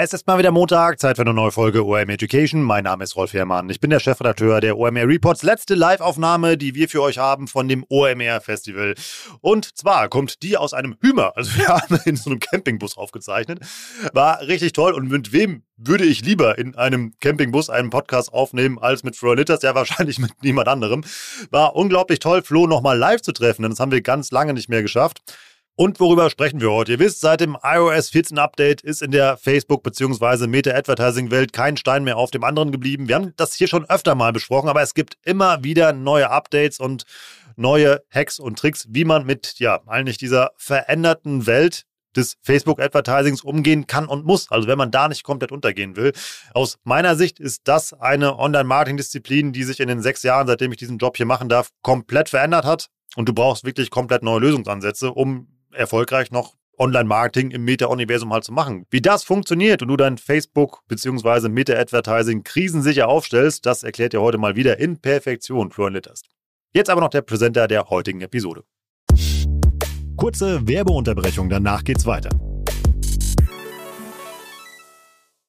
Es ist mal wieder Montag, Zeit für eine neue Folge OMR Education. Mein Name ist Rolf Herrmann. Ich bin der Chefredakteur der OMR Reports. Letzte Live-Aufnahme, die wir für euch haben von dem OMR Festival. Und zwar kommt die aus einem Hümer. Also wir haben in so einem Campingbus aufgezeichnet. War richtig toll. Und mit wem würde ich lieber in einem Campingbus einen Podcast aufnehmen als mit Flo Litters? Ja, wahrscheinlich mit niemand anderem. War unglaublich toll, Flo nochmal live zu treffen, denn das haben wir ganz lange nicht mehr geschafft. Und worüber sprechen wir heute? Ihr wisst, seit dem iOS 14 Update ist in der Facebook- bzw. Meta-Advertising-Welt kein Stein mehr auf dem anderen geblieben. Wir haben das hier schon öfter mal besprochen, aber es gibt immer wieder neue Updates und neue Hacks und Tricks, wie man mit, ja, eigentlich dieser veränderten Welt des Facebook-Advertisings umgehen kann und muss. Also wenn man da nicht komplett untergehen will. Aus meiner Sicht ist das eine Online-Marketing-Disziplin, die sich in den sechs Jahren, seitdem ich diesen Job hier machen darf, komplett verändert hat. Und du brauchst wirklich komplett neue Lösungsansätze, um erfolgreich noch Online-Marketing im Meta-Universum halt zu machen. Wie das funktioniert und du dein Facebook- bzw. Meta-Advertising krisensicher aufstellst, das erklärt dir heute mal wieder in Perfektion Florian Litterst. Jetzt aber noch der Präsenter der heutigen Episode. Kurze Werbeunterbrechung, danach geht's weiter.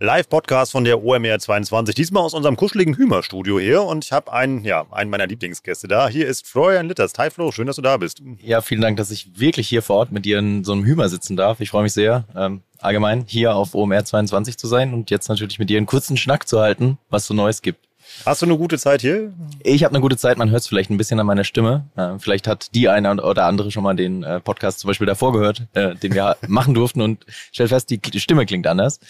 Live-Podcast von der OMR 22. Diesmal aus unserem kuscheligen Hümer-Studio hier. Und ich habe einen, ja, einen meiner Lieblingsgäste da. Hier ist Florian Litters. Hi Flo, schön, dass du da bist. Ja, vielen Dank, dass ich wirklich hier vor Ort mit dir in so einem Hümer sitzen darf. Ich freue mich sehr, ähm, allgemein hier auf OMR 22 zu sein und jetzt natürlich mit dir einen kurzen Schnack zu halten, was so Neues gibt. Hast du eine gute Zeit hier? Ich habe eine gute Zeit, man hört es vielleicht ein bisschen an meiner Stimme. Äh, vielleicht hat die eine oder andere schon mal den äh, Podcast zum Beispiel davor gehört, äh, den wir machen durften und stellt fest, die, die Stimme klingt anders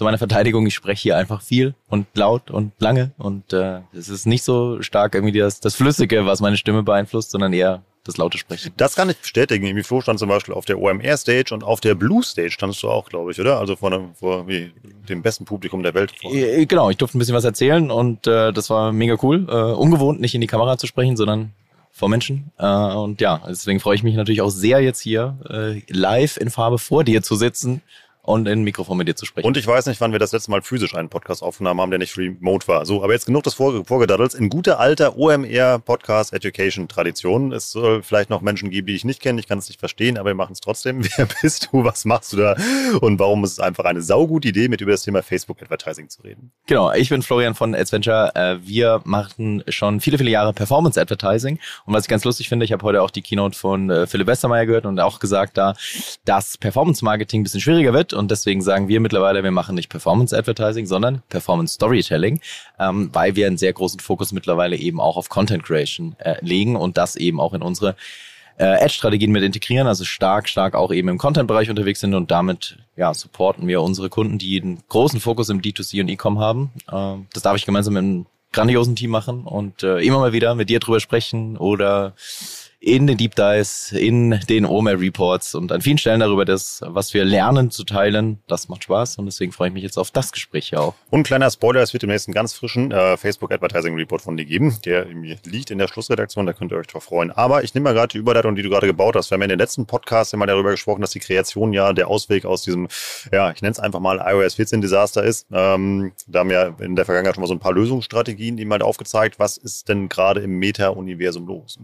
zu meiner Verteidigung, ich spreche hier einfach viel und laut und lange und äh, es ist nicht so stark irgendwie das, das Flüssige, was meine Stimme beeinflusst, sondern eher das laute Sprechen. Das kann ich bestätigen. Irgendwie Flo stand zum Beispiel auf der OMR-Stage und auf der Blue-Stage standst du auch, glaube ich, oder? Also vor, einem, vor wie, dem besten Publikum der Welt. Äh, genau, ich durfte ein bisschen was erzählen und äh, das war mega cool. Äh, ungewohnt, nicht in die Kamera zu sprechen, sondern vor Menschen. Äh, und ja, deswegen freue ich mich natürlich auch sehr, jetzt hier äh, live in Farbe vor dir zu sitzen und in ein Mikrofon mit dir zu sprechen. Und ich weiß nicht, wann wir das letzte Mal physisch einen Podcast aufgenommen haben, der nicht remote war. So, aber jetzt genug des Vorgedaddels. In guter alter OMR Podcast Education Tradition. Es soll vielleicht noch Menschen geben, die ich nicht kenne. Ich kann es nicht verstehen, aber wir machen es trotzdem. Wer bist du? Was machst du da? Und warum ist es einfach eine saugute Idee, mit über das Thema Facebook Advertising zu reden? Genau. Ich bin Florian von Adventure. Äh, wir machen schon viele, viele Jahre Performance Advertising. Und was ich ganz lustig finde, ich habe heute auch die Keynote von äh, Philipp Westermeier gehört und auch gesagt da, dass Performance Marketing ein bisschen schwieriger wird und deswegen sagen wir mittlerweile, wir machen nicht Performance Advertising, sondern Performance Storytelling, ähm, weil wir einen sehr großen Fokus mittlerweile eben auch auf Content Creation äh, legen und das eben auch in unsere äh, Ad-Strategien mit integrieren, also stark, stark auch eben im Content-Bereich unterwegs sind und damit ja, supporten wir unsere Kunden, die einen großen Fokus im D2C und E-Com haben. Ähm, das darf ich gemeinsam mit einem grandiosen Team machen und äh, immer mal wieder mit dir drüber sprechen oder in den Deep Dives, in den OMR Reports und an vielen Stellen darüber das, was wir lernen, zu teilen. Das macht Spaß und deswegen freue ich mich jetzt auf das Gespräch auch. Und kleiner Spoiler, es wird demnächst einen ganz frischen äh, Facebook Advertising Report von dir geben. Der liegt in der Schlussredaktion, da könnt ihr euch drauf freuen. Aber ich nehme mal gerade die Überleitung, die du gerade gebaut hast. Wir haben ja in den letzten Podcast immer darüber gesprochen, dass die Kreation ja der Ausweg aus diesem, ja, ich nenne es einfach mal iOS 14 Desaster ist. Ähm, da haben wir in der Vergangenheit schon mal so ein paar Lösungsstrategien die mal aufgezeigt. Was ist denn gerade im Meta-Universum los?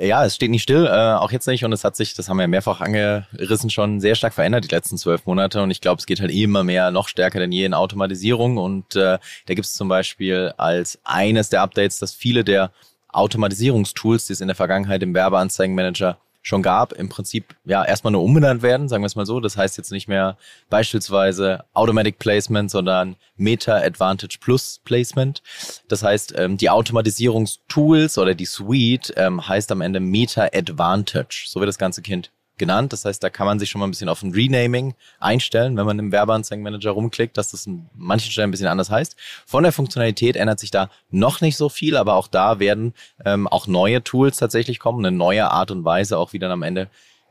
Ja, es steht nicht still, äh, auch jetzt nicht. Und es hat sich, das haben wir mehrfach angerissen, schon sehr stark verändert die letzten zwölf Monate. Und ich glaube, es geht halt immer mehr, noch stärker denn je in Automatisierung. Und äh, da gibt es zum Beispiel als eines der Updates, dass viele der Automatisierungstools, die es in der Vergangenheit im Werbeanzeigenmanager schon gab, im Prinzip ja erstmal nur umbenannt werden, sagen wir es mal so. Das heißt jetzt nicht mehr beispielsweise Automatic Placement, sondern Meta Advantage Plus Placement. Das heißt, ähm, die Automatisierungstools oder die Suite ähm, heißt am Ende Meta Advantage. So wird das ganze Kind genannt. Das heißt, da kann man sich schon mal ein bisschen auf ein Renaming einstellen, wenn man im Werbeanzeigenmanager rumklickt, dass das an manchen Stellen ein bisschen anders heißt. Von der Funktionalität ändert sich da noch nicht so viel, aber auch da werden ähm, auch neue Tools tatsächlich kommen, eine neue Art und Weise, auch wie dann am Ende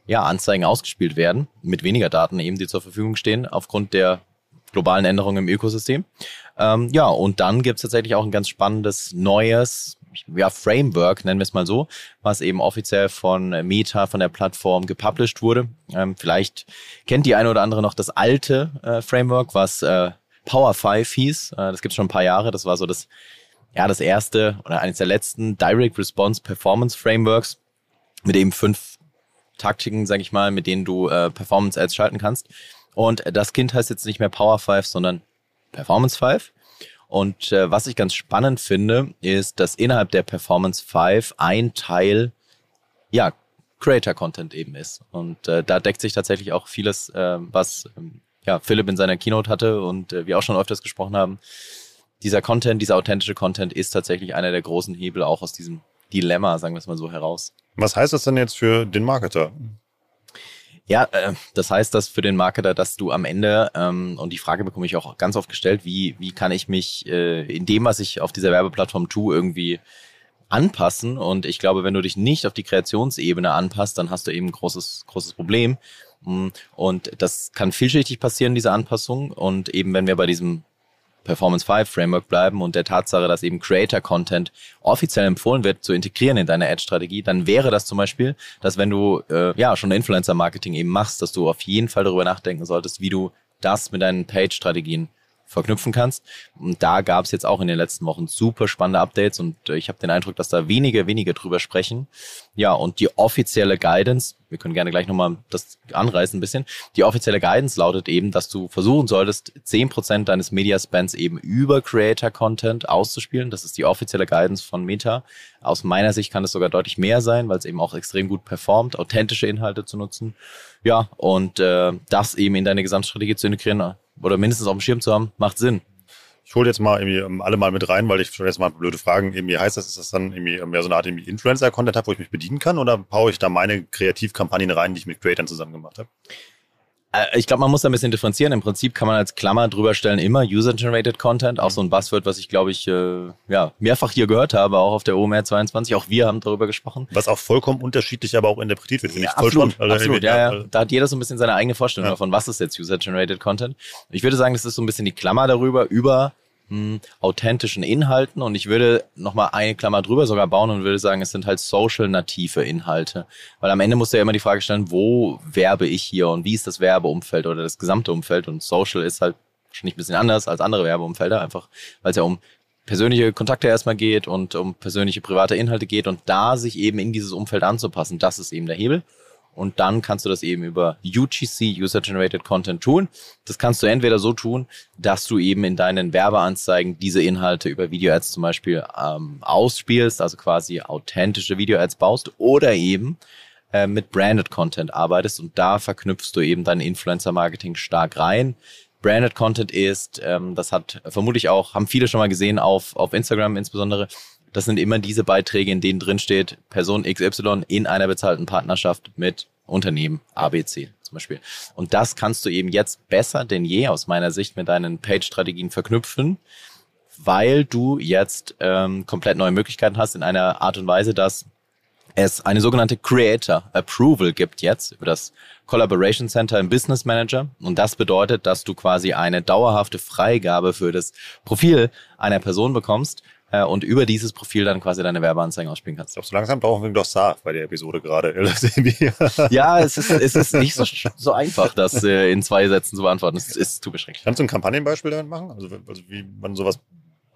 ja, Anzeigen ausgespielt werden, mit weniger Daten eben, die zur Verfügung stehen, aufgrund der globalen Änderungen im Ökosystem. Ähm, ja, und dann gibt's tatsächlich auch ein ganz spannendes neues ja, Framework, nennen wir es mal so, was eben offiziell von Meta, von der Plattform gepublished wurde. Ähm, vielleicht kennt die eine oder andere noch das alte äh, Framework, was äh, Power 5 hieß. Äh, das gibt es schon ein paar Jahre. Das war so das, ja, das erste oder eines der letzten Direct Response Performance Frameworks mit eben fünf Taktiken, sag ich mal, mit denen du äh, Performance Ads schalten kannst. Und das Kind heißt jetzt nicht mehr Power 5, sondern Performance 5. Und äh, was ich ganz spannend finde, ist, dass innerhalb der Performance 5 ein Teil, ja, Creator-Content eben ist. Und äh, da deckt sich tatsächlich auch vieles, äh, was ähm, ja, Philipp in seiner Keynote hatte und äh, wir auch schon öfters gesprochen haben. Dieser Content, dieser authentische Content ist tatsächlich einer der großen Hebel auch aus diesem Dilemma, sagen wir es mal so, heraus. Was heißt das denn jetzt für den Marketer? Ja, äh, das heißt, dass für den Marketer, dass du am Ende, ähm, und die Frage bekomme ich auch ganz oft gestellt, wie, wie kann ich mich äh, in dem, was ich auf dieser Werbeplattform tue, irgendwie anpassen? Und ich glaube, wenn du dich nicht auf die Kreationsebene anpasst, dann hast du eben ein großes, großes Problem. Mm, und das kann vielschichtig passieren, diese Anpassung. Und eben, wenn wir bei diesem Performance 5 Framework bleiben und der Tatsache, dass eben Creator Content offiziell empfohlen wird zu integrieren in deine Ad-Strategie, dann wäre das zum Beispiel, dass wenn du äh, ja schon Influencer Marketing eben machst, dass du auf jeden Fall darüber nachdenken solltest, wie du das mit deinen Page-Strategien verknüpfen kannst. Und da gab es jetzt auch in den letzten Wochen super spannende Updates und äh, ich habe den Eindruck, dass da wenige, wenige drüber sprechen. Ja, und die offizielle Guidance, wir können gerne gleich nochmal das anreißen ein bisschen, die offizielle Guidance lautet eben, dass du versuchen solltest, zehn Prozent deines Media Spends eben über Creator Content auszuspielen. Das ist die offizielle Guidance von Meta. Aus meiner Sicht kann es sogar deutlich mehr sein, weil es eben auch extrem gut performt, authentische Inhalte zu nutzen. Ja, und äh, das eben in deine Gesamtstrategie zu integrieren, oder mindestens auf dem Schirm zu haben, macht Sinn. Ich hole jetzt mal irgendwie ähm, alle mal mit rein, weil ich schon jetzt mal blöde Fragen. Irgendwie heißt das, ist das dann irgendwie mehr so eine Art Influencer-Content habe, wo ich mich bedienen kann, oder baue ich da meine Kreativkampagnen rein, die ich mit Creators zusammen gemacht habe? Äh, ich glaube, man muss da ein bisschen differenzieren. Im Prinzip kann man als Klammer drüber stellen immer User-Generated Content, auch so ein Buzzword, was ich glaube ich äh, ja mehrfach hier gehört habe, auch auf der OMR 22. Auch wir haben darüber gesprochen. Was auch vollkommen unterschiedlich, aber auch interpretiert wird, ja, ich voll absolut, spannend. Also absolut, ja, ja. Da hat jeder so ein bisschen seine eigene Vorstellung ja. davon, was ist jetzt User-Generated Content. Ich würde sagen, das ist so ein bisschen die Klammer darüber, über hm, authentischen Inhalten. Und ich würde nochmal eine Klammer drüber sogar bauen und würde sagen, es sind halt social-native Inhalte. Weil am Ende musst du ja immer die Frage stellen, wo werbe ich hier und wie ist das Werbeumfeld oder das gesamte Umfeld? Und Social ist halt wahrscheinlich ein bisschen anders als andere Werbeumfelder, einfach weil es ja um persönliche Kontakte erstmal geht und um persönliche private Inhalte geht und da sich eben in dieses Umfeld anzupassen, das ist eben der Hebel und dann kannst du das eben über UGC, User Generated Content tun. Das kannst du entweder so tun, dass du eben in deinen Werbeanzeigen diese Inhalte über Video-Ads zum Beispiel ähm, ausspielst, also quasi authentische Video-Ads baust oder eben äh, mit Branded Content arbeitest und da verknüpfst du eben dein Influencer-Marketing stark rein. Branded Content ist, ähm, das hat vermutlich auch, haben viele schon mal gesehen auf, auf Instagram insbesondere, das sind immer diese Beiträge, in denen drin steht, Person XY in einer bezahlten Partnerschaft mit Unternehmen ABC zum Beispiel. Und das kannst du eben jetzt besser denn je aus meiner Sicht mit deinen Page-Strategien verknüpfen, weil du jetzt ähm, komplett neue Möglichkeiten hast in einer Art und Weise, dass es eine sogenannte Creator Approval gibt jetzt über das Collaboration Center im Business Manager. Und das bedeutet, dass du quasi eine dauerhafte Freigabe für das Profil einer Person bekommst, äh, und über dieses Profil dann quasi deine Werbeanzeigen ausspielen kannst. Ich glaube, so langsam brauchen wir doch Saar bei der Episode gerade. ja, es ist, es ist nicht so, so einfach, das äh, in zwei Sätzen zu beantworten. Es ist zu beschränkt. Kannst du ein Kampagnenbeispiel damit machen? Also, also wie man sowas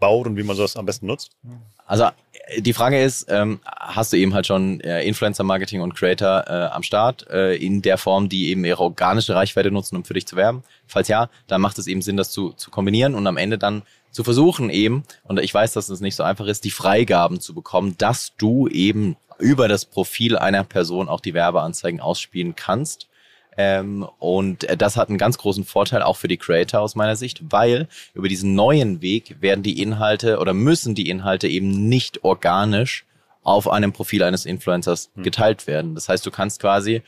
baut und wie man sowas am besten nutzt? Also die Frage ist, ähm, hast du eben halt schon äh, Influencer-Marketing und Creator äh, am Start äh, in der Form, die eben ihre organische Reichweite nutzen, um für dich zu werben? Falls ja, dann macht es eben Sinn, das zu, zu kombinieren und am Ende dann zu versuchen eben, und ich weiß, dass es nicht so einfach ist, die Freigaben zu bekommen, dass du eben über das Profil einer Person auch die Werbeanzeigen ausspielen kannst ähm, und das hat einen ganz großen Vorteil auch für die Creator aus meiner Sicht, weil über diesen neuen Weg werden die Inhalte oder müssen die Inhalte eben nicht organisch auf einem Profil eines Influencers hm. geteilt werden. Das heißt, du kannst quasi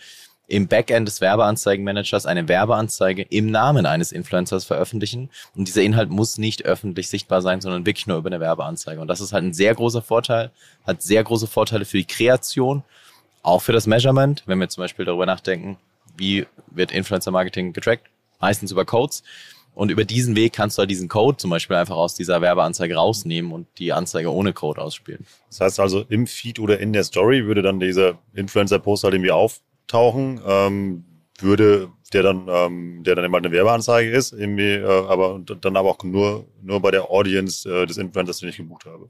im Backend des Werbeanzeigenmanagers eine Werbeanzeige im Namen eines Influencers veröffentlichen. Und dieser Inhalt muss nicht öffentlich sichtbar sein, sondern wirklich nur über eine Werbeanzeige. Und das ist halt ein sehr großer Vorteil, hat sehr große Vorteile für die Kreation, auch für das Measurement, wenn wir zum Beispiel darüber nachdenken, wie wird Influencer-Marketing getrackt? Meistens über Codes. Und über diesen Weg kannst du halt diesen Code zum Beispiel einfach aus dieser Werbeanzeige rausnehmen und die Anzeige ohne Code ausspielen. Das heißt also, im Feed oder in der Story würde dann dieser Influencer-Post halt irgendwie auftauchen, ähm, würde der dann, ähm, der dann immer eine Werbeanzeige ist, irgendwie, äh, aber dann aber auch nur, nur bei der Audience äh, des Influencers, den ich gebucht habe.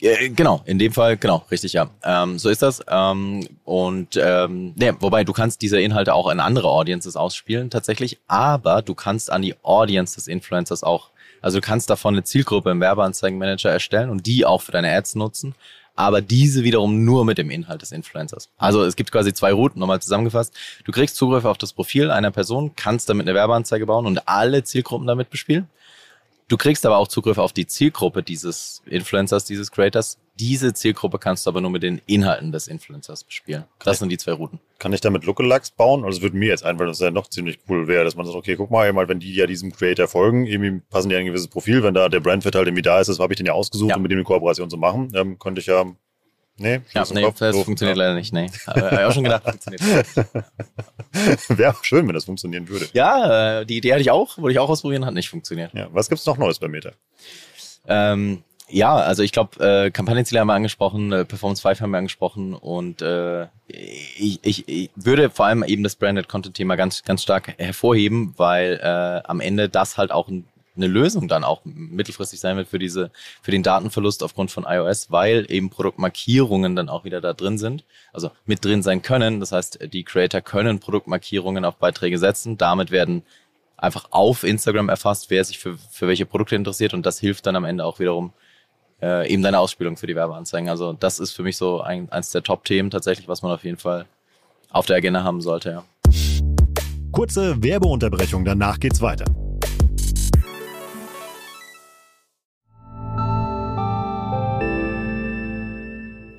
Genau, in dem Fall, genau, richtig, ja. Ähm, so ist das. Ähm, und ähm, ne, wobei du kannst diese Inhalte auch in andere Audiences ausspielen tatsächlich, aber du kannst an die Audience des Influencers auch, also du kannst davon eine Zielgruppe im Werbeanzeigenmanager erstellen und die auch für deine Ads nutzen, aber diese wiederum nur mit dem Inhalt des Influencers. Also es gibt quasi zwei Routen, nochmal zusammengefasst. Du kriegst Zugriff auf das Profil einer Person, kannst damit eine Werbeanzeige bauen und alle Zielgruppen damit bespielen. Du kriegst aber auch Zugriff auf die Zielgruppe dieses Influencers, dieses Creators. Diese Zielgruppe kannst du aber nur mit den Inhalten des Influencers bespielen. Das sind die zwei Routen. Kann ich damit Lookalikes bauen? Also würde mir jetzt einfallen, dass es ja noch ziemlich cool wäre, dass man sagt, okay, guck mal, mal, wenn die ja diesem Creator folgen, irgendwie passen die ein gewisses Profil, wenn da der Brandfit halt irgendwie da ist, das habe ich den ja ausgesucht, ja. um mit dem eine Kooperation zu machen, ähm, könnte ich ja Nee, ja, nee das Doof. funktioniert leider nicht. Nee. Aber ich auch schon gedacht, funktioniert nicht. Wäre auch schön, wenn das funktionieren würde. Ja, äh, die Idee hatte ich auch, wollte ich auch ausprobieren, hat nicht funktioniert. Ja, was gibt's noch Neues bei Meta? Ähm, ja, also ich glaube, äh, Kampagnenziele haben wir angesprochen, äh, Performance 5 haben wir angesprochen und äh, ich, ich, ich würde vor allem eben das Branded Content Thema ganz, ganz stark hervorheben, weil äh, am Ende das halt auch ein eine Lösung dann auch mittelfristig sein wird für diese, für den Datenverlust aufgrund von iOS, weil eben Produktmarkierungen dann auch wieder da drin sind, also mit drin sein können. Das heißt, die Creator können Produktmarkierungen auf Beiträge setzen. Damit werden einfach auf Instagram erfasst, wer sich für, für welche Produkte interessiert und das hilft dann am Ende auch wiederum äh, eben deine Ausspielung für die Werbeanzeigen. Also das ist für mich so ein, eins der Top-Themen tatsächlich, was man auf jeden Fall auf der Agenda haben sollte, ja. Kurze Werbeunterbrechung, danach geht's weiter.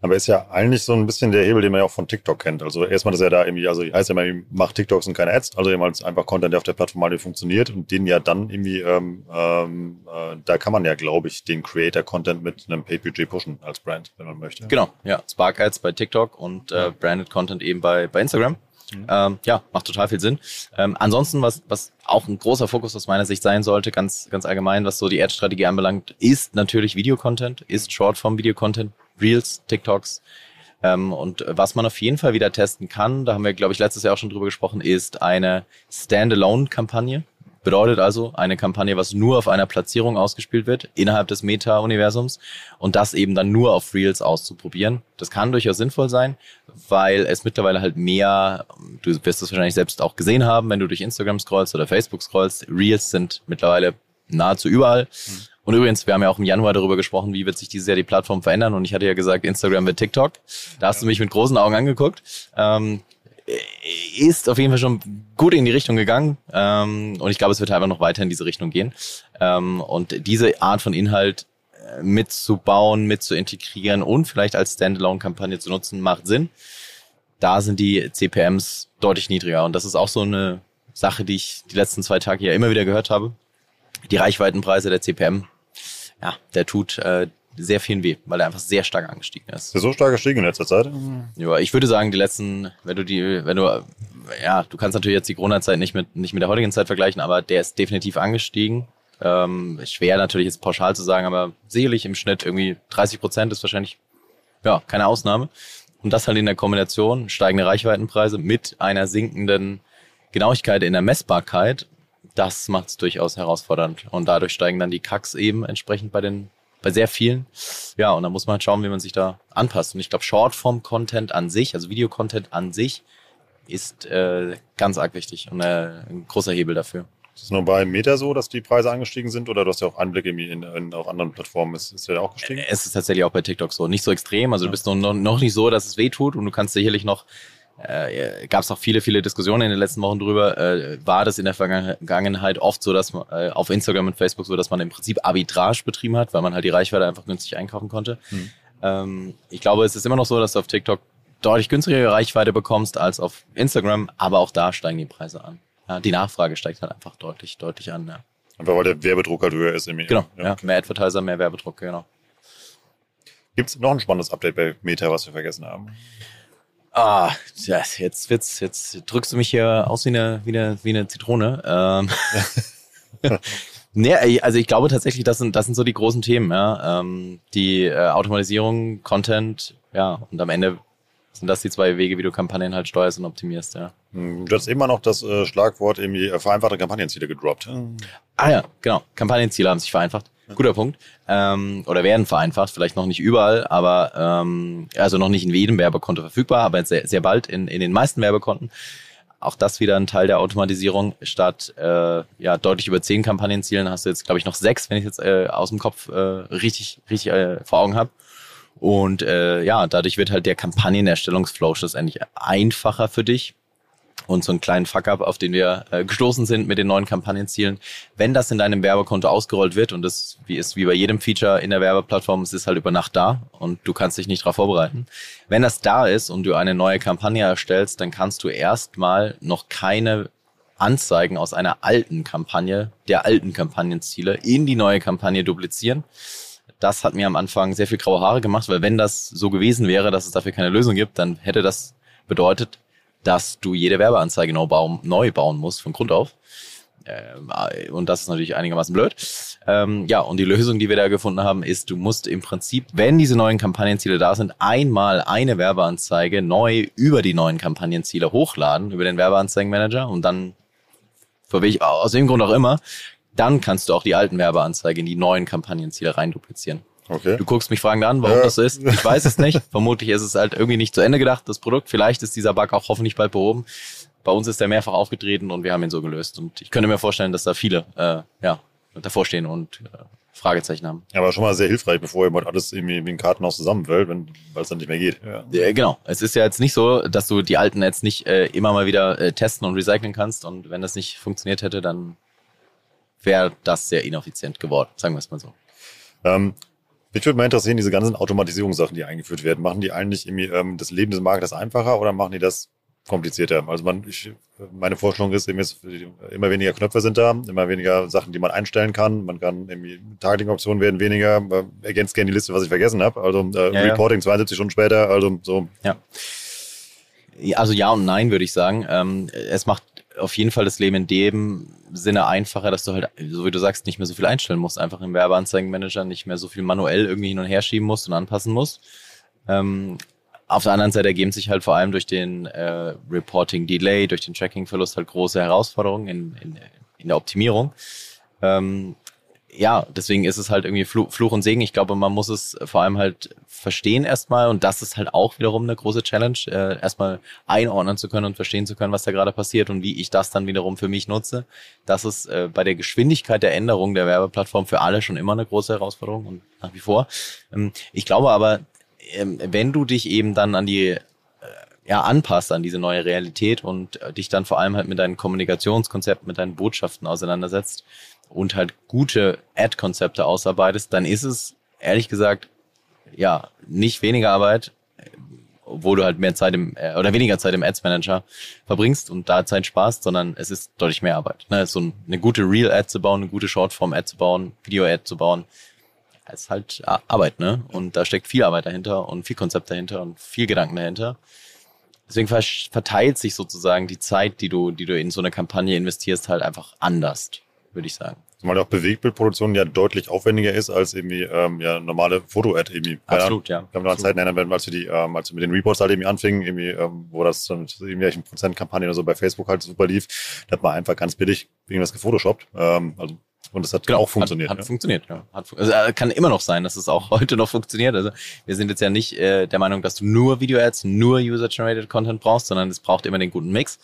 Aber ist ja eigentlich so ein bisschen der Hebel, den man ja auch von TikTok kennt. Also erstmal, dass er da irgendwie, also heißt ja immer, macht TikToks und keine Ads, also jemals einfach Content, der auf der Plattform mal funktioniert und den ja dann irgendwie, ähm, ähm, äh, da kann man ja, glaube ich, den Creator-Content mit einem Pay-Budget pushen als Brand, wenn man möchte. Genau, ja. Spark Ads bei TikTok und äh, Branded Content eben bei, bei Instagram. Mhm. Ähm, ja, macht total viel Sinn. Ähm, ansonsten, was, was auch ein großer Fokus aus meiner Sicht sein sollte, ganz, ganz allgemein, was so die Ad-Strategie anbelangt, ist natürlich Videocontent, ist Shortform-Videocontent, Reels, TikToks, Ähm, und was man auf jeden Fall wieder testen kann, da haben wir, glaube ich, letztes Jahr auch schon drüber gesprochen, ist eine Standalone-Kampagne. Bedeutet also eine Kampagne, was nur auf einer Platzierung ausgespielt wird innerhalb des Meta-Universums und das eben dann nur auf Reels auszuprobieren. Das kann durchaus sinnvoll sein, weil es mittlerweile halt mehr, du wirst es wahrscheinlich selbst auch gesehen haben, wenn du durch Instagram scrollst oder Facebook scrollst. Reels sind mittlerweile nahezu überall. Mhm. Und übrigens, wir haben ja auch im Januar darüber gesprochen, wie wird sich dieses Jahr die Plattform verändern. Und ich hatte ja gesagt, Instagram wird TikTok. Da hast du mich mit großen Augen angeguckt. Ähm, ist auf jeden Fall schon gut in die Richtung gegangen ähm, und ich glaube, es wird einfach noch weiter in diese Richtung gehen. Ähm, und diese Art von Inhalt äh, mitzubauen, mitzuintegrieren und vielleicht als Standalone-Kampagne zu nutzen, macht Sinn. Da sind die CPMs deutlich niedriger und das ist auch so eine Sache, die ich die letzten zwei Tage ja immer wieder gehört habe. Die Reichweitenpreise der CPM, ja, der tut äh, sehr viel weh, weil er einfach sehr stark angestiegen ist. Ist so stark gestiegen in letzter Zeit? Ja, ich würde sagen, die letzten, wenn du die, wenn du, ja, du kannst natürlich jetzt die Corona-Zeit nicht mit, nicht mit der heutigen Zeit vergleichen, aber der ist definitiv angestiegen. Ähm, schwer natürlich jetzt pauschal zu sagen, aber sicherlich im Schnitt irgendwie 30 Prozent ist wahrscheinlich, ja, keine Ausnahme. Und das halt in der Kombination steigende Reichweitenpreise mit einer sinkenden Genauigkeit in der Messbarkeit, das macht es durchaus herausfordernd. Und dadurch steigen dann die Kacks eben entsprechend bei den bei sehr vielen. Ja, und da muss man halt schauen, wie man sich da anpasst. Und ich glaube, Shortform-Content an sich, also Videocontent an sich, ist äh, ganz arg wichtig und äh, ein großer Hebel dafür. Ist es nur bei Meta so, dass die Preise angestiegen sind oder du hast ja auch Einblicke in, in, in auf anderen Plattformen? Ist, ist der auch gestiegen? Es ist tatsächlich auch bei TikTok so. Nicht so extrem. Also ja. du bist noch, noch nicht so, dass es weh tut und du kannst sicherlich noch äh, gab es auch viele, viele Diskussionen in den letzten Wochen drüber. Äh, war das in der Vergangenheit oft so, dass man äh, auf Instagram und Facebook so, dass man im Prinzip Arbitrage betrieben hat, weil man halt die Reichweite einfach günstig einkaufen konnte. Hm. Ähm, ich glaube, es ist immer noch so, dass du auf TikTok deutlich günstigere Reichweite bekommst als auf Instagram, aber auch da steigen die Preise an. Ja, die Nachfrage steigt halt einfach deutlich, deutlich an. Ja. Einfach weil der Werbedruck halt höher ist. Im genau, ja, okay. mehr Advertiser, mehr Werbedruck, genau. Gibt es noch ein spannendes Update bei Meta, was wir vergessen haben? Ah, jetzt wird's, jetzt drückst du mich hier aus wie eine, wie eine, wie eine Zitrone. Ähm, nee, also ich glaube tatsächlich, das sind, das sind so die großen Themen, ja. Ähm, die äh, Automatisierung, Content, ja, und am Ende sind das die zwei Wege, wie du Kampagnen halt steuerst und optimierst, ja. Hm, du hast immer noch das äh, Schlagwort irgendwie äh, vereinfachte Kampagnenziele gedroppt. Ah ja, genau. Kampagnenziele haben sich vereinfacht. Guter Punkt. Ähm, oder werden vereinfacht, vielleicht noch nicht überall, aber ähm, also noch nicht in jedem Werbekonto verfügbar, aber sehr, sehr bald in, in den meisten Werbekonten. Auch das wieder ein Teil der Automatisierung. Statt äh, ja deutlich über zehn Kampagnenzielen hast du jetzt, glaube ich, noch sechs, wenn ich jetzt äh, aus dem Kopf äh, richtig, richtig äh, vor Augen habe. Und äh, ja, dadurch wird halt der Kampagnenerstellungsflow schlussendlich einfacher für dich und so einen kleinen Fuck-up, auf den wir äh, gestoßen sind mit den neuen Kampagnenzielen. Wenn das in deinem Werbekonto ausgerollt wird und das wie ist wie bei jedem Feature in der Werbeplattform, es ist halt über Nacht da und du kannst dich nicht darauf vorbereiten. Wenn das da ist und du eine neue Kampagne erstellst, dann kannst du erstmal noch keine Anzeigen aus einer alten Kampagne, der alten Kampagnenziele in die neue Kampagne duplizieren. Das hat mir am Anfang sehr viel graue Haare gemacht, weil wenn das so gewesen wäre, dass es dafür keine Lösung gibt, dann hätte das bedeutet, dass du jede Werbeanzeige neu bauen, neu bauen musst von Grund auf. Ähm, und das ist natürlich einigermaßen blöd. Ähm, ja, und die Lösung, die wir da gefunden haben, ist, du musst im Prinzip, wenn diese neuen Kampagnenziele da sind, einmal eine Werbeanzeige neu über die neuen Kampagnenziele hochladen, über den Werbeanzeigenmanager und dann, für welch, aus welchem Grund auch immer, dann kannst du auch die alten Werbeanzeigen in die neuen Kampagnenziele rein duplizieren. Okay. Du guckst mich fragend an, warum ja. das so ist. Ich weiß es nicht. Vermutlich ist es halt irgendwie nicht zu Ende gedacht, das Produkt. Vielleicht ist dieser Bug auch hoffentlich bald behoben. Bei uns ist der mehrfach aufgetreten und wir haben ihn so gelöst. Und ich könnte mir vorstellen, dass da viele äh, ja, davor stehen und äh, Fragezeichen haben. Ja, aber schon mal sehr hilfreich, bevor jemand alles irgendwie wie ein Kartenhaus zusammenfällt, wenn, weil es dann nicht mehr geht. Ja. ja. genau. Es ist ja jetzt nicht so, dass du die alten Ads nicht äh, immer mal wieder äh, testen und recyceln kannst. Und wenn das nicht funktioniert hätte, dann wäre das sehr ineffizient geworden, sagen wir es mal so. Ähm, mich würde mal interessieren, diese ganzen Automatisierungssachen, die eingeführt werden, machen die eigentlich irgendwie ähm, das Leben des Marketers einfacher oder machen die das komplizierter? Also man, ich, meine Vorstellung ist immer weniger Knöpfe sind da, immer weniger Sachen, die man einstellen kann. Man kann irgendwie Targeting-Optionen werden weniger. Ergänzt gerne die Liste, was ich vergessen habe. Also äh, ja, Reporting ja. 72 Stunden später, also so. Ja. Also ja und nein, würde ich sagen. Ähm, es macht auf jeden Fall das Leben in dem Sinne einfacher, dass du halt, so wie du sagst, nicht mehr so viel einstellen musst, einfach im Werbeanzeigenmanager nicht mehr so viel manuell irgendwie hin und her schieben musst und anpassen musst. Ähm, auf der anderen Seite ergeben sich halt vor allem durch den äh, Reporting Delay, durch den Tracking-Verlust halt große Herausforderungen in, in, in der Optimierung. Ähm, ja, deswegen ist es halt irgendwie Fluch, und Segen. Ich glaube, man muss es vor allem halt verstehen erstmal und das ist halt auch wiederum eine große Challenge, äh, erstmal einordnen zu können und verstehen zu können, was da gerade passiert und wie ich das dann wiederum für mich nutze. Das ist äh, bei der Geschwindigkeit der Änderung der Werbeplattform für alle schon immer eine große Herausforderung und nach wie vor. Ähm, ich glaube aber, ähm, wenn du dich eben dann an die äh, ja, anpasst an diese neue Realität und äh, dich dann vor allem halt mit deinen Kommunikationskonzepten, mit deinen Botschaften auseinandersetzt, und halt gute Ad-Konzepte ausarbeitest, dann ist es ehrlich gesagt ja nicht weniger Arbeit, obwohl du halt mehr Zeit im äh, oder weniger Zeit im Ads Manager verbringst und da Zeit Spaß, sondern es ist deutlich mehr Arbeit. Ne, so eine gute Real Ad zu bauen, eine gute Shortform Ad zu bauen, Video Ad zu bauen, ist halt Arbeit, ne? Und da steckt viel Arbeit dahinter und viel Konzept dahinter und viel Gedanken dahinter. Deswegen verteilt sich sozusagen die Zeit, die du, die du in so eine Kampagne investierst, halt einfach anders würde ich sagen. Zumal auch Bewegtbildproduktion ja deutlich aufwendiger ist als irgendwie ähm, ja, normale Foto-Ad irgendwie. Absolut, ja. Ich kann mich noch an Zeiten erinnern, als wir die, ähm, als wir mit den Reports halt irgendwie anfingen, irgendwie, ähm, wo das dann mit irgendwelchen Prozentkampagnen oder so bei Facebook halt super lief, da hat man einfach ganz billig irgendwas gefotoshoppt. Ähm, also und das hat genau, auch funktioniert. Hat, hat ja. funktioniert, ja. Hat, also, äh, kann immer noch sein, dass es auch heute noch funktioniert. Also wir sind jetzt ja nicht äh, der Meinung, dass du nur Video-Ads, nur User-Generated Content brauchst, sondern es braucht immer den guten Mix.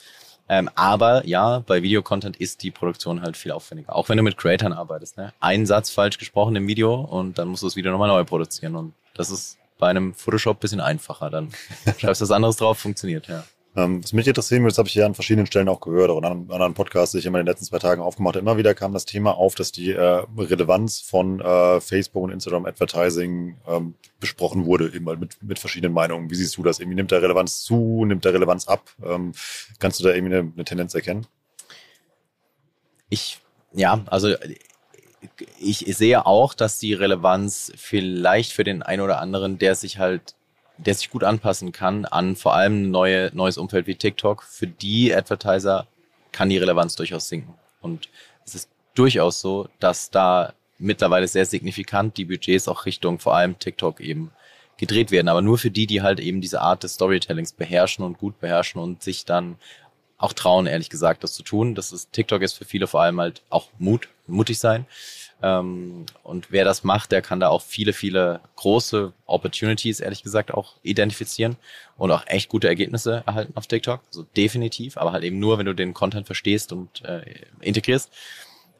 Ähm, aber ja, bei Videocontent ist die Produktion halt viel aufwendiger. Auch wenn du mit Creatern arbeitest. Ne? Ein Satz falsch gesprochen im Video und dann musst du das Video nochmal neu produzieren. Und das ist bei einem Photoshop bisschen einfacher. Dann schreibst du was anderes drauf, funktioniert, ja. Ähm, was mich interessieren würde, das habe ich ja an verschiedenen Stellen auch gehört, auch in anderen, anderen Podcasts, die ich immer in den letzten zwei Tagen aufgemacht habe. Immer wieder kam das Thema auf, dass die äh, Relevanz von äh, Facebook und Instagram Advertising ähm, besprochen wurde, immer mit, mit verschiedenen Meinungen. Wie siehst du das? Irgendwie nimmt der Relevanz zu, nimmt der Relevanz ab? Ähm, kannst du da irgendwie eine, eine Tendenz erkennen? Ich, ja, also ich sehe auch, dass die Relevanz vielleicht für den einen oder anderen, der sich halt der sich gut anpassen kann an vor allem neue, neues Umfeld wie TikTok. Für die Advertiser kann die Relevanz durchaus sinken. Und es ist durchaus so, dass da mittlerweile sehr signifikant die Budgets auch Richtung vor allem TikTok eben gedreht werden. Aber nur für die, die halt eben diese Art des Storytellings beherrschen und gut beherrschen und sich dann auch trauen, ehrlich gesagt, das zu tun. Das ist, TikTok ist für viele vor allem halt auch Mut, mutig sein. Ähm, und wer das macht, der kann da auch viele, viele große Opportunities, ehrlich gesagt, auch identifizieren und auch echt gute Ergebnisse erhalten auf TikTok. Also definitiv, aber halt eben nur, wenn du den Content verstehst und äh, integrierst.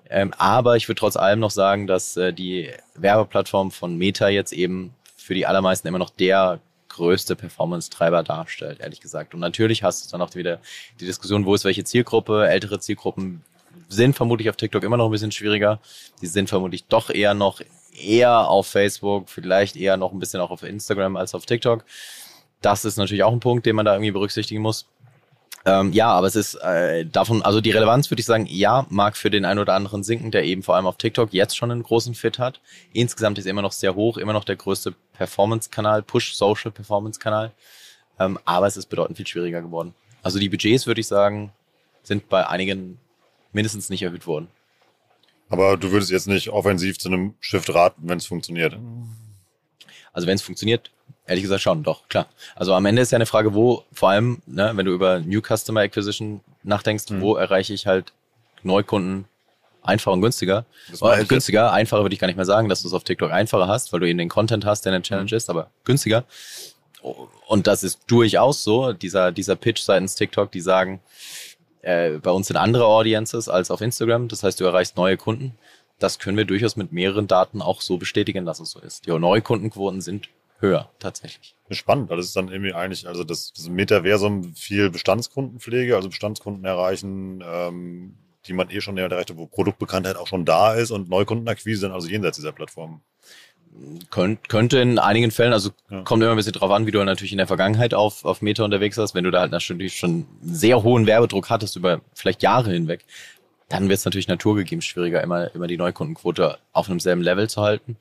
Ähm, aber ich würde trotz allem noch sagen, dass äh, die Werbeplattform von Meta jetzt eben für die allermeisten immer noch der größte Performance-Treiber darstellt, ehrlich gesagt. Und natürlich hast du dann auch wieder die Diskussion, wo ist welche Zielgruppe, ältere Zielgruppen sind vermutlich auf TikTok immer noch ein bisschen schwieriger. Die sind vermutlich doch eher noch eher auf Facebook, vielleicht eher noch ein bisschen auch auf Instagram als auf TikTok. Das ist natürlich auch ein Punkt, den man da irgendwie berücksichtigen muss. Ähm, ja, aber es ist äh, davon, also die Relevanz würde ich sagen, ja, mag für den einen oder anderen sinken, der eben vor allem auf TikTok jetzt schon einen großen Fit hat. Insgesamt ist er immer noch sehr hoch, immer noch der größte Performance-Kanal, Push-Social-Performance-Kanal. Ähm, aber es ist bedeutend viel schwieriger geworden. Also die Budgets, würde ich sagen, sind bei einigen mindestens nicht erhöht worden. Aber du würdest jetzt nicht offensiv zu einem Shift raten, wenn es funktioniert. Also wenn es funktioniert, ehrlich gesagt schon, doch, klar. Also am Ende ist ja eine Frage, wo, vor allem, ne, wenn du über New Customer Acquisition nachdenkst, mhm. wo erreiche ich halt Neukunden einfacher und günstiger. Oder günstiger, einfacher würde ich gar nicht mehr sagen, dass du es auf TikTok einfacher hast, weil du eben den Content hast, der eine Challenge mhm. ist, aber günstiger. Und das ist durchaus so, dieser, dieser Pitch seitens TikTok, die sagen, äh, bei uns sind andere Audiences als auf Instagram. Das heißt, du erreichst neue Kunden. Das können wir durchaus mit mehreren Daten auch so bestätigen, dass es so ist. Die Neukundenquoten sind höher, tatsächlich. Spannend, weil das ist dann irgendwie eigentlich, also das, das Metaversum viel Bestandskundenpflege, also Bestandskunden erreichen, ähm, die man eh schon erreicht, wo Produktbekanntheit auch schon da ist und Neukundenakquise dann also jenseits dieser Plattform. Könnt, könnte in einigen Fällen, also ja. kommt immer ein bisschen drauf an, wie du natürlich in der Vergangenheit auf, auf Meta unterwegs warst. Wenn du da halt natürlich schon sehr hohen Werbedruck hattest über vielleicht Jahre hinweg, dann wird es natürlich naturgegeben schwieriger, immer, immer die Neukundenquote auf einem selben Level zu halten.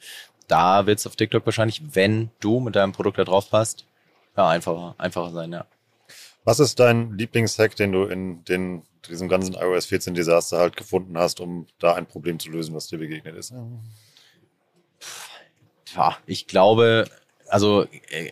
Da wird es auf TikTok wahrscheinlich, wenn du mit deinem Produkt da drauf passt, ja, einfacher, einfacher sein, ja. Was ist dein Lieblingshack, den du in den, diesem ganzen iOS 14 Desaster halt gefunden hast, um da ein Problem zu lösen, was dir begegnet ist? Ich glaube, also äh,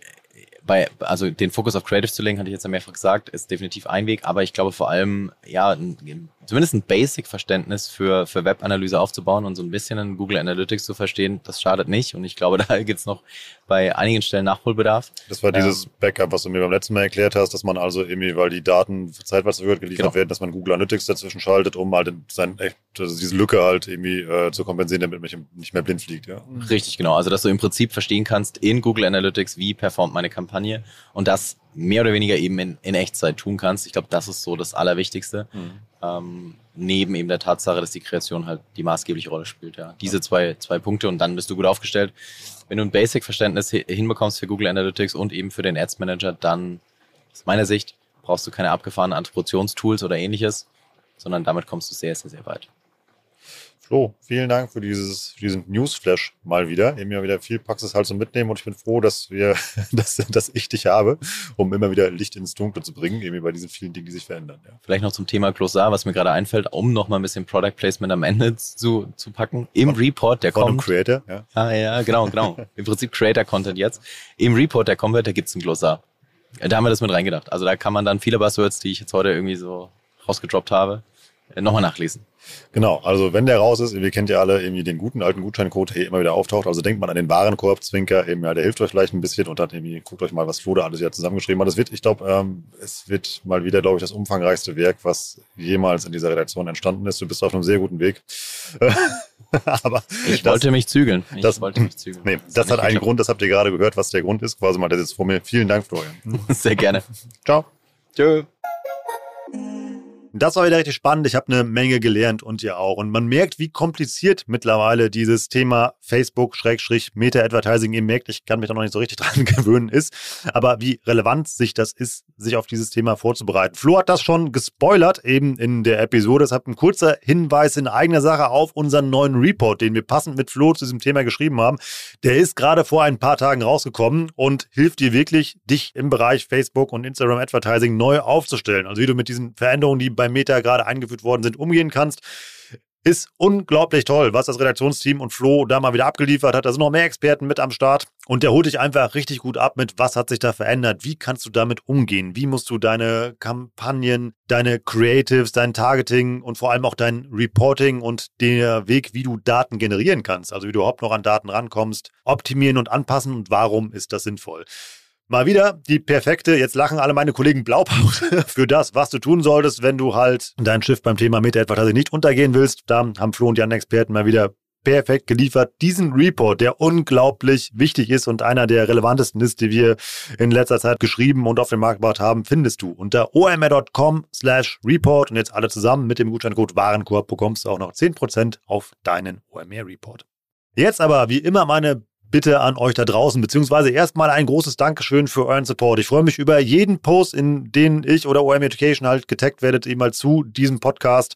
bei, also den Fokus auf Creative zu legen, hatte ich jetzt ja mehrfach gesagt, ist definitiv ein Weg, aber ich glaube vor allem, ja, ein, zumindest ein Basic-Verständnis für, für Webanalyse aufzubauen und so ein bisschen in Google Analytics zu verstehen, das schadet nicht. Und ich glaube, da gibt's noch bei einigen Stellen Nachholbedarf. Das war dieses ähm, Backup, was du mir beim letzten Mal erklärt hast, dass man also irgendwie, weil die Daten zeitweise geliefert genau. werden, dass man Google Analytics dazwischen schaltet, um halt sein, also diese Lücke halt irgendwie äh, zu kompensieren, damit man nicht mehr blind fliegt. Ja. Richtig, genau. Also dass du im Prinzip verstehen kannst in Google Analytics, wie performt meine Kampagne und das mehr oder weniger eben in, in Echtzeit tun kannst. Ich glaube, das ist so das Allerwichtigste. Mhm. Ähm, neben eben der Tatsache, dass die Kreation halt die maßgebliche Rolle spielt. Ja. Diese zwei, zwei Punkte und dann bist du gut aufgestellt. Wenn du ein Basic-Verständnis hinbekommst für Google Analytics und eben für den Ads Manager, dann aus meiner Sicht brauchst du keine abgefahrenen Attributionstools oder ähnliches, sondern damit kommst du sehr, sehr, sehr weit. Flo, vielen Dank für dieses, für diesen Newsflash mal wieder. Immer wieder viel Praxis halt so mitnehmen und ich bin froh, dass wir, dass, dass ich dich habe, um immer wieder Licht ins Dunkle zu bringen, eben bei diesen vielen Dingen, die sich verändern. Ja. Vielleicht noch zum Thema Closar, was mir gerade einfällt, um noch mal ein bisschen Product Placement am Ende zu, zu packen. Im von, Report, der von kommt. Von Creator, ja. Ah, ja, genau, genau. Im Prinzip Creator-Content jetzt. Im Report, der wird, da gibt's ein Glossar. Da haben wir das mit reingedacht. Also da kann man dann viele Buzzwords, die ich jetzt heute irgendwie so rausgedroppt habe, nochmal nachlesen. Genau, also wenn der raus ist, ihr kennt ja alle irgendwie den guten alten Gutscheincode, der immer wieder auftaucht. Also denkt man an den Warenkorb, Zwinker, eben ja, der hilft euch vielleicht ein bisschen und dann irgendwie guckt euch mal, was Flo da alles ja zusammengeschrieben hat. Das wird, ich glaube, ähm, es wird mal wieder, glaube ich, das umfangreichste Werk, was jemals in dieser Redaktion entstanden ist. Du bist auf einem sehr guten Weg. Aber ich das, wollte mich zügeln. Ich das, wollte mich zügeln. Nee, das, das hat einen Grund, das habt ihr gerade gehört, was der Grund ist. Quasi mal, der sitzt vor mir. Vielen Dank, Florian. Sehr gerne. Ciao. Tschö. Das war wieder richtig spannend. Ich habe eine Menge gelernt und ihr auch. Und man merkt, wie kompliziert mittlerweile dieses Thema Facebook-Meta-Advertising ihr merkt. Ich kann mich da noch nicht so richtig dran gewöhnen ist. Aber wie relevant sich das ist, sich auf dieses Thema vorzubereiten. Flo hat das schon gespoilert eben in der Episode. Deshalb ein kurzer Hinweis in eigener Sache auf unseren neuen Report, den wir passend mit Flo zu diesem Thema geschrieben haben. Der ist gerade vor ein paar Tagen rausgekommen und hilft dir wirklich, dich im Bereich Facebook und Instagram Advertising neu aufzustellen. Also wie du mit diesen Veränderungen, die bei Meta gerade eingeführt worden sind, umgehen kannst. Ist unglaublich toll, was das Redaktionsteam und Flo da mal wieder abgeliefert hat. Da sind noch mehr Experten mit am Start und der holt dich einfach richtig gut ab mit, was hat sich da verändert, wie kannst du damit umgehen, wie musst du deine Kampagnen, deine Creatives, dein Targeting und vor allem auch dein Reporting und der Weg, wie du Daten generieren kannst, also wie du überhaupt noch an Daten rankommst, optimieren und anpassen und warum ist das sinnvoll. Mal wieder die perfekte, jetzt lachen alle meine Kollegen Blaupause für das, was du tun solltest, wenn du halt dein Schiff beim Thema Meta-Advertising nicht untergehen willst. Da haben Flo und die anderen Experten mal wieder perfekt geliefert. Diesen Report, der unglaublich wichtig ist und einer der relevantesten ist, die wir in letzter Zeit geschrieben und auf den Markt gebracht haben, findest du unter omr.com slash report und jetzt alle zusammen mit dem Gutscheincode Warenkorb bekommst du auch noch 10% auf deinen OMR Report. Jetzt aber wie immer meine Bitte an euch da draußen, beziehungsweise erstmal ein großes Dankeschön für euren Support. Ich freue mich über jeden Post, in den ich oder OM Education halt getaggt werdet, eben mal zu diesem Podcast.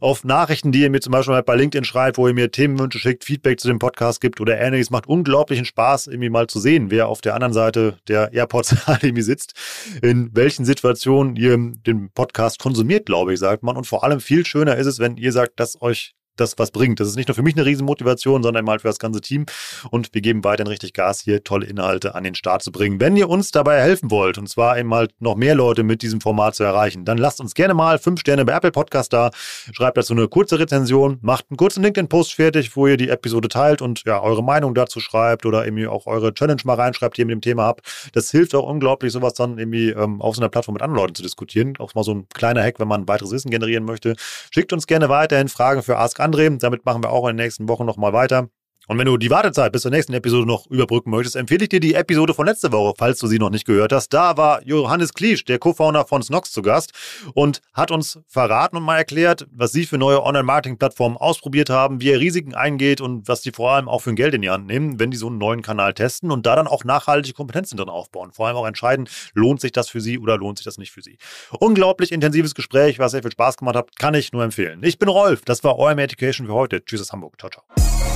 Auf Nachrichten, die ihr mir zum Beispiel halt bei LinkedIn schreibt, wo ihr mir Themenwünsche schickt, Feedback zu dem Podcast gibt oder ähnliches. Macht unglaublichen Spaß, irgendwie mal zu sehen, wer auf der anderen Seite der AirPods irgendwie sitzt, in welchen Situationen ihr den Podcast konsumiert, glaube ich, sagt man. Und vor allem viel schöner ist es, wenn ihr sagt, dass euch das was bringt. Das ist nicht nur für mich eine Riesenmotivation, sondern mal für das ganze Team. Und wir geben weiterhin richtig Gas, hier tolle Inhalte an den Start zu bringen. Wenn ihr uns dabei helfen wollt, und zwar eben halt noch mehr Leute mit diesem Format zu erreichen, dann lasst uns gerne mal fünf Sterne bei Apple Podcast da, schreibt dazu eine kurze Rezension, macht einen kurzen LinkedIn-Post fertig, wo ihr die Episode teilt und ja, eure Meinung dazu schreibt oder irgendwie auch eure Challenge mal reinschreibt, die ihr mit dem Thema habt. Das hilft auch unglaublich, sowas dann irgendwie ähm, auf so einer Plattform mit anderen Leuten zu diskutieren. Auch mal so ein kleiner Hack, wenn man weiteres Wissen generieren möchte. Schickt uns gerne weiterhin Fragen für Ask André. Damit machen wir auch in den nächsten Wochen nochmal weiter. Und wenn du die Wartezeit bis zur nächsten Episode noch überbrücken möchtest, empfehle ich dir die Episode von letzter Woche, falls du sie noch nicht gehört hast. Da war Johannes Kliesch, der Co-Founder von Snox, zu Gast und hat uns verraten und mal erklärt, was sie für neue Online-Marketing-Plattformen ausprobiert haben, wie er Risiken eingeht und was sie vor allem auch für ein Geld in die Hand nehmen, wenn die so einen neuen Kanal testen und da dann auch nachhaltige Kompetenzen drin aufbauen. Vor allem auch entscheiden, lohnt sich das für sie oder lohnt sich das nicht für sie. Unglaublich intensives Gespräch, was sehr viel Spaß gemacht hat, kann ich nur empfehlen. Ich bin Rolf, das war OM Education für heute. Tschüss aus Hamburg. Ciao, ciao.